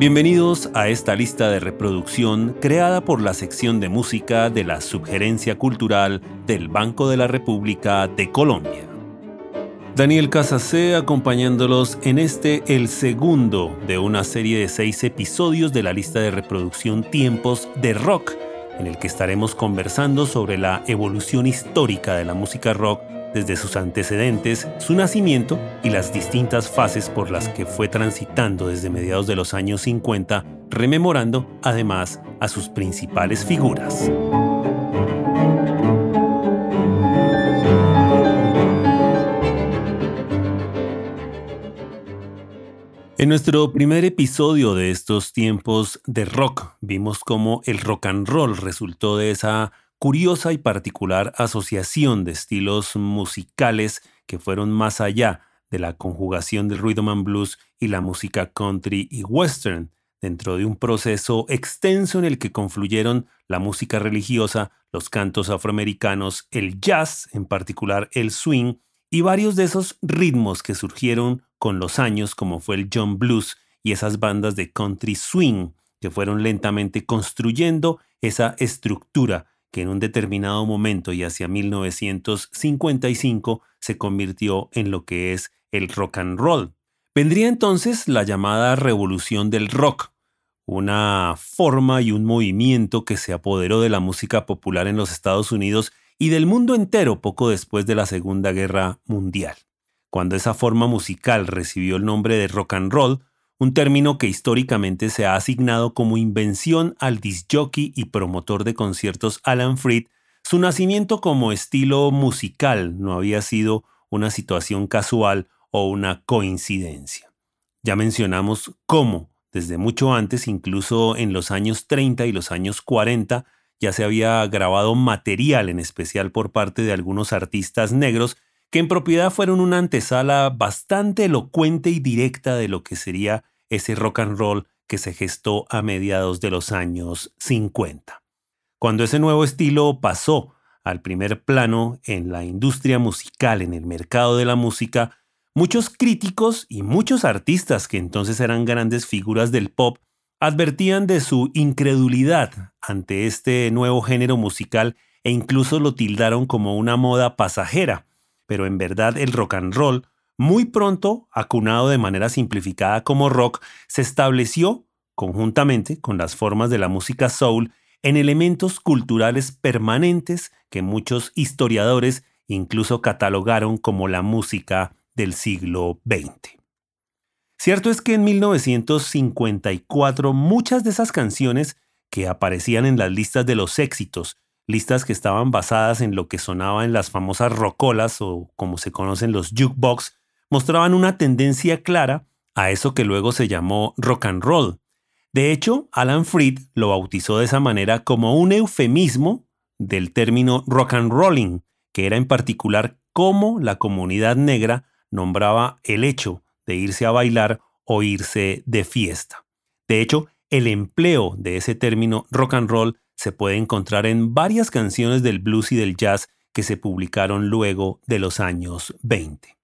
Bienvenidos a esta lista de reproducción creada por la sección de música de la Subgerencia Cultural del Banco de la República de Colombia. Daniel Casacé acompañándolos en este, el segundo de una serie de seis episodios de la lista de reproducción Tiempos de Rock, en el que estaremos conversando sobre la evolución histórica de la música rock desde sus antecedentes, su nacimiento y las distintas fases por las que fue transitando desde mediados de los años 50, rememorando además a sus principales figuras. En nuestro primer episodio de estos tiempos de rock, vimos cómo el rock and roll resultó de esa curiosa y particular asociación de estilos musicales que fueron más allá de la conjugación del rhythm and blues y la música country y western, dentro de un proceso extenso en el que confluyeron la música religiosa, los cantos afroamericanos, el jazz, en particular el swing, y varios de esos ritmos que surgieron con los años, como fue el John Blues y esas bandas de country swing, que fueron lentamente construyendo esa estructura que en un determinado momento y hacia 1955 se convirtió en lo que es el rock and roll. Vendría entonces la llamada revolución del rock, una forma y un movimiento que se apoderó de la música popular en los Estados Unidos y del mundo entero poco después de la Segunda Guerra Mundial. Cuando esa forma musical recibió el nombre de rock and roll, un término que históricamente se ha asignado como invención al disjockey y promotor de conciertos Alan Freed, su nacimiento como estilo musical no había sido una situación casual o una coincidencia. Ya mencionamos cómo, desde mucho antes, incluso en los años 30 y los años 40, ya se había grabado material en especial por parte de algunos artistas negros que en propiedad fueron una antesala bastante elocuente y directa de lo que sería ese rock and roll que se gestó a mediados de los años 50. Cuando ese nuevo estilo pasó al primer plano en la industria musical, en el mercado de la música, muchos críticos y muchos artistas que entonces eran grandes figuras del pop advertían de su incredulidad ante este nuevo género musical e incluso lo tildaron como una moda pasajera, pero en verdad el rock and roll muy pronto, acunado de manera simplificada como rock, se estableció, conjuntamente con las formas de la música soul, en elementos culturales permanentes que muchos historiadores incluso catalogaron como la música del siglo XX. Cierto es que en 1954 muchas de esas canciones que aparecían en las listas de los éxitos, listas que estaban basadas en lo que sonaba en las famosas rocolas o como se conocen los jukebox, mostraban una tendencia clara a eso que luego se llamó rock and roll. De hecho, Alan Freed lo bautizó de esa manera como un eufemismo del término rock and rolling, que era en particular cómo la comunidad negra nombraba el hecho de irse a bailar o irse de fiesta. De hecho, el empleo de ese término rock and roll se puede encontrar en varias canciones del blues y del jazz que se publicaron luego de los años 20.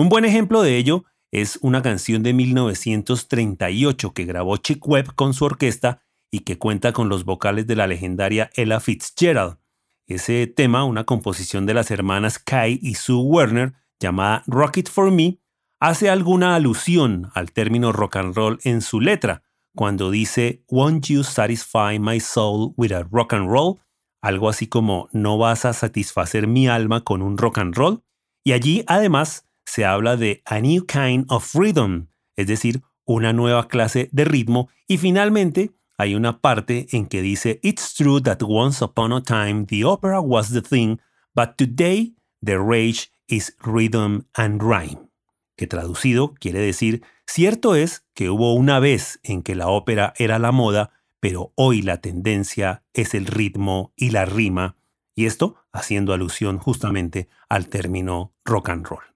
Un buen ejemplo de ello es una canción de 1938 que grabó Chick Webb con su orquesta y que cuenta con los vocales de la legendaria Ella Fitzgerald. Ese tema, una composición de las hermanas Kai y Sue Werner, llamada Rock It For Me, hace alguna alusión al término rock and roll en su letra, cuando dice Won't you satisfy my soul with a rock and roll? Algo así como no vas a satisfacer mi alma con un rock and roll. Y allí además se habla de a new kind of rhythm, es decir, una nueva clase de ritmo, y finalmente hay una parte en que dice It's true that once upon a time the opera was the thing, but today the rage is rhythm and rhyme, que traducido quiere decir cierto es que hubo una vez en que la ópera era la moda, pero hoy la tendencia es el ritmo y la rima, y esto haciendo alusión justamente al término rock and roll.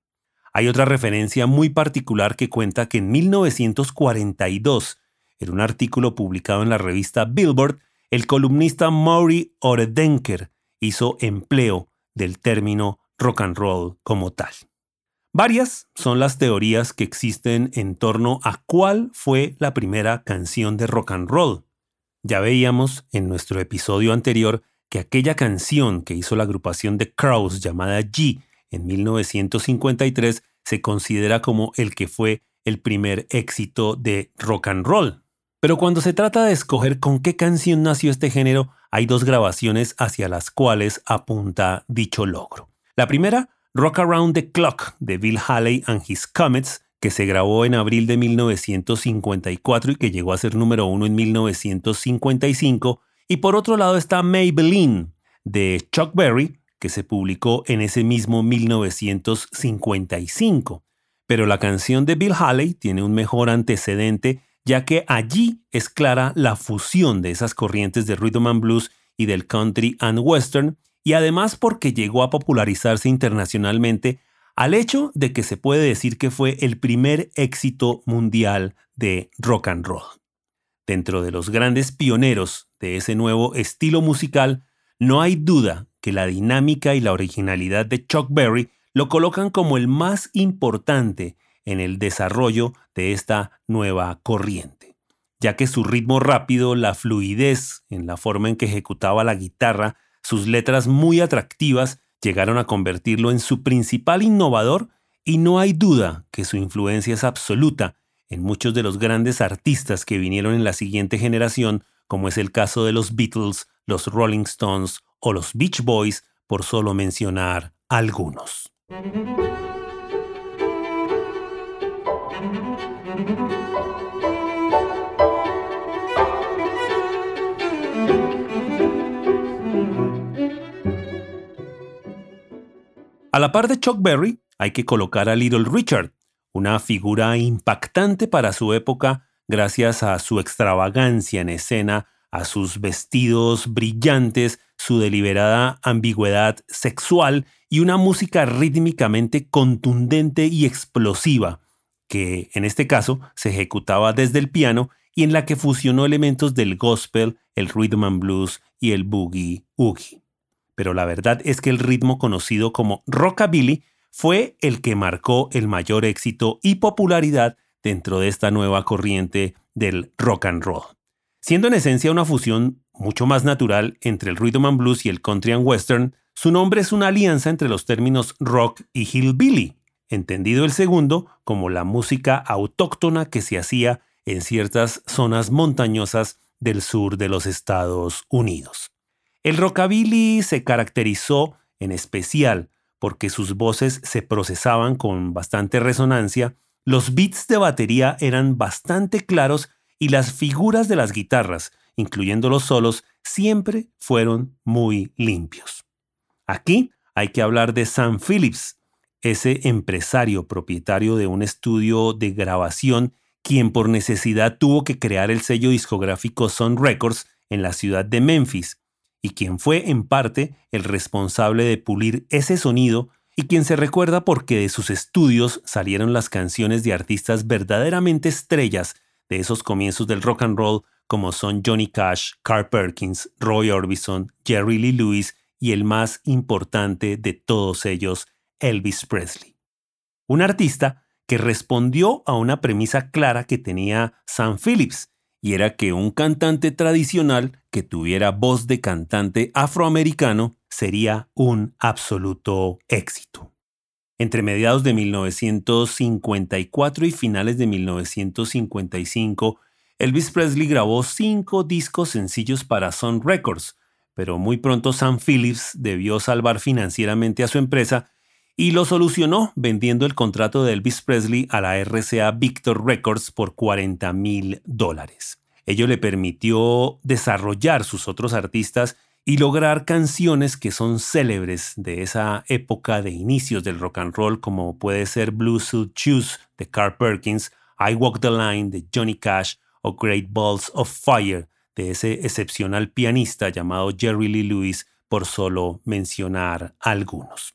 Hay otra referencia muy particular que cuenta que en 1942, en un artículo publicado en la revista Billboard, el columnista Maury Oredenker hizo empleo del término rock and roll como tal. Varias son las teorías que existen en torno a cuál fue la primera canción de rock and roll. Ya veíamos en nuestro episodio anterior que aquella canción que hizo la agrupación de Crows llamada G en 1953 se considera como el que fue el primer éxito de rock and roll. Pero cuando se trata de escoger con qué canción nació este género, hay dos grabaciones hacia las cuales apunta dicho logro. La primera, Rock Around the Clock de Bill Haley and His Comets, que se grabó en abril de 1954 y que llegó a ser número uno en 1955. Y por otro lado está Maybelline de Chuck Berry, que se publicó en ese mismo 1955. Pero la canción de Bill Haley tiene un mejor antecedente, ya que allí es clara la fusión de esas corrientes de rhythm and blues y del country and western, y además porque llegó a popularizarse internacionalmente al hecho de que se puede decir que fue el primer éxito mundial de rock and roll. Dentro de los grandes pioneros de ese nuevo estilo musical, no hay duda que la dinámica y la originalidad de Chuck Berry lo colocan como el más importante en el desarrollo de esta nueva corriente, ya que su ritmo rápido, la fluidez en la forma en que ejecutaba la guitarra, sus letras muy atractivas, llegaron a convertirlo en su principal innovador y no hay duda que su influencia es absoluta en muchos de los grandes artistas que vinieron en la siguiente generación, como es el caso de los Beatles, los Rolling Stones o los Beach Boys, por solo mencionar algunos. A la par de Chuck Berry, hay que colocar a Little Richard, una figura impactante para su época gracias a su extravagancia en escena a sus vestidos brillantes, su deliberada ambigüedad sexual y una música rítmicamente contundente y explosiva, que en este caso se ejecutaba desde el piano y en la que fusionó elementos del gospel, el rhythm and blues y el boogie oogie. Pero la verdad es que el ritmo conocido como rockabilly fue el que marcó el mayor éxito y popularidad dentro de esta nueva corriente del rock and roll siendo en esencia una fusión mucho más natural entre el rhythm and blues y el country and western, su nombre es una alianza entre los términos rock y hillbilly, entendido el segundo como la música autóctona que se hacía en ciertas zonas montañosas del sur de los Estados Unidos. El rockabilly se caracterizó en especial porque sus voces se procesaban con bastante resonancia, los beats de batería eran bastante claros y las figuras de las guitarras, incluyendo los solos, siempre fueron muy limpios. Aquí hay que hablar de Sam Phillips, ese empresario propietario de un estudio de grabación quien por necesidad tuvo que crear el sello discográfico Sun Records en la ciudad de Memphis, y quien fue en parte el responsable de pulir ese sonido y quien se recuerda porque de sus estudios salieron las canciones de artistas verdaderamente estrellas de esos comienzos del rock and roll como son Johnny Cash, Carl Perkins, Roy Orbison, Jerry Lee Lewis y el más importante de todos ellos, Elvis Presley. Un artista que respondió a una premisa clara que tenía Sam Phillips, y era que un cantante tradicional que tuviera voz de cantante afroamericano sería un absoluto éxito. Entre mediados de 1954 y finales de 1955, Elvis Presley grabó cinco discos sencillos para Sun Records, pero muy pronto Sam Phillips debió salvar financieramente a su empresa y lo solucionó vendiendo el contrato de Elvis Presley a la RCA Victor Records por 40 mil dólares. Ello le permitió desarrollar sus otros artistas y lograr canciones que son célebres de esa época de inicios del rock and roll, como puede ser Blue Suit Shoes de Carl Perkins, I Walk the Line de Johnny Cash o Great Balls of Fire de ese excepcional pianista llamado Jerry Lee Lewis, por solo mencionar algunos.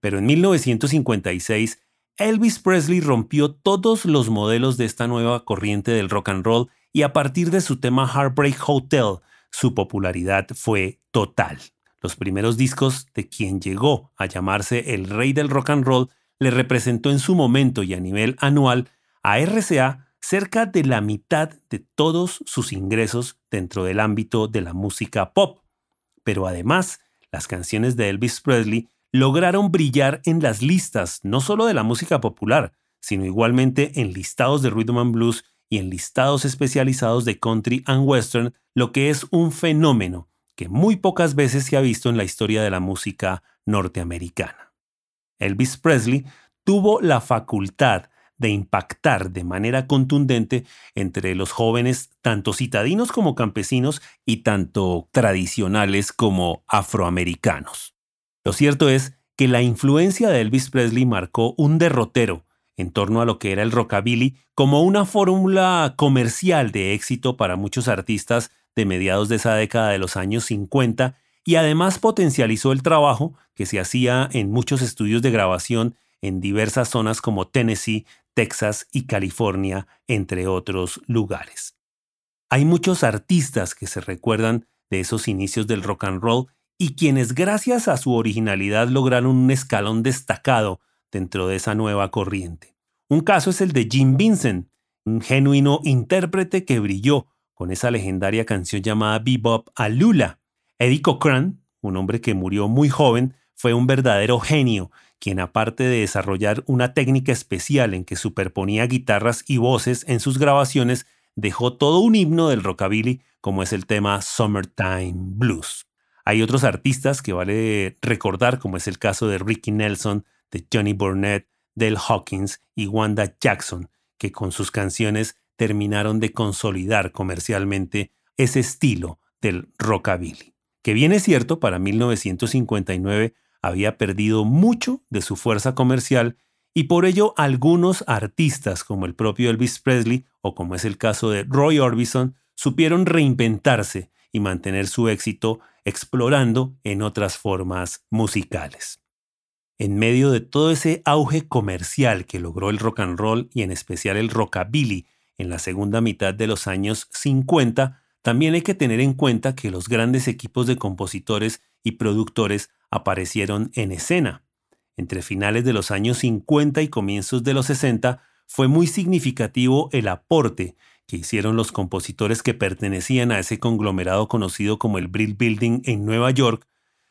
Pero en 1956, Elvis Presley rompió todos los modelos de esta nueva corriente del rock and roll y a partir de su tema Heartbreak Hotel, su popularidad fue total. Los primeros discos de quien llegó a llamarse el rey del rock and roll le representó en su momento y a nivel anual a RCA cerca de la mitad de todos sus ingresos dentro del ámbito de la música pop. Pero además, las canciones de Elvis Presley lograron brillar en las listas no solo de la música popular, sino igualmente en listados de rhythm and blues y en listados especializados de country and western, lo que es un fenómeno que muy pocas veces se ha visto en la historia de la música norteamericana. Elvis Presley tuvo la facultad de impactar de manera contundente entre los jóvenes, tanto citadinos como campesinos y tanto tradicionales como afroamericanos. Lo cierto es que la influencia de Elvis Presley marcó un derrotero en torno a lo que era el rockabilly como una fórmula comercial de éxito para muchos artistas de mediados de esa década de los años 50 y además potencializó el trabajo que se hacía en muchos estudios de grabación en diversas zonas como Tennessee, Texas y California, entre otros lugares. Hay muchos artistas que se recuerdan de esos inicios del rock and roll y quienes gracias a su originalidad lograron un escalón destacado dentro de esa nueva corriente. Un caso es el de Jim Vincent, un genuino intérprete que brilló con esa legendaria canción llamada Bebop a Lula. Eddie Cochran, un hombre que murió muy joven, fue un verdadero genio quien aparte de desarrollar una técnica especial en que superponía guitarras y voces en sus grabaciones, dejó todo un himno del rockabilly como es el tema Summertime Blues. Hay otros artistas que vale recordar, como es el caso de Ricky Nelson, de Johnny Burnett, Del Hawkins y Wanda Jackson, que con sus canciones terminaron de consolidar comercialmente ese estilo del rockabilly. Que bien es cierto, para 1959 había perdido mucho de su fuerza comercial y por ello algunos artistas como el propio Elvis Presley o como es el caso de Roy Orbison supieron reinventarse y mantener su éxito explorando en otras formas musicales. En medio de todo ese auge comercial que logró el rock and roll y en especial el rockabilly en la segunda mitad de los años 50, también hay que tener en cuenta que los grandes equipos de compositores y productores aparecieron en escena. Entre finales de los años 50 y comienzos de los 60 fue muy significativo el aporte que hicieron los compositores que pertenecían a ese conglomerado conocido como el Brill Building en Nueva York,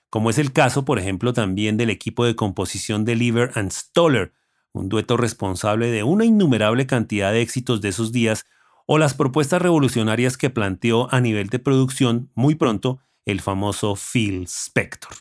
como es el caso, por ejemplo, también del equipo de composición de Lever and Stoller, un dueto responsable de una innumerable cantidad de éxitos de esos días, o las propuestas revolucionarias que planteó a nivel de producción muy pronto el famoso Phil Spector.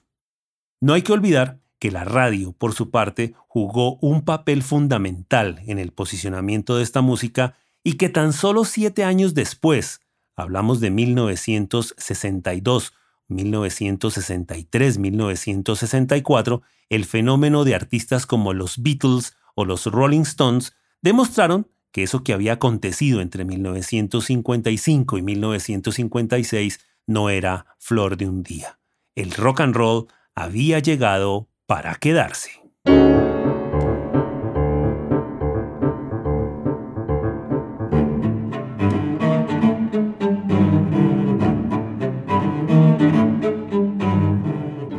No hay que olvidar que la radio, por su parte, jugó un papel fundamental en el posicionamiento de esta música y que tan solo siete años después, hablamos de 1962, 1963, 1964, el fenómeno de artistas como los Beatles o los Rolling Stones demostraron que eso que había acontecido entre 1955 y 1956 no era flor de un día. El rock and roll había llegado para quedarse.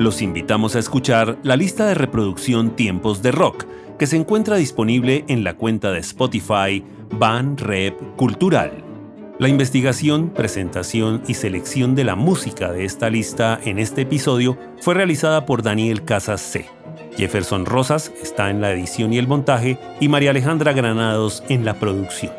Los invitamos a escuchar la lista de reproducción Tiempos de Rock, que se encuentra disponible en la cuenta de Spotify Van Rep Cultural. La investigación, presentación y selección de la música de esta lista en este episodio fue realizada por Daniel Casas C. Jefferson Rosas está en la edición y el montaje y María Alejandra Granados en la producción.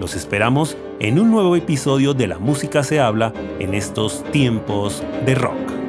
Los esperamos en un nuevo episodio de La Música se habla en estos tiempos de rock.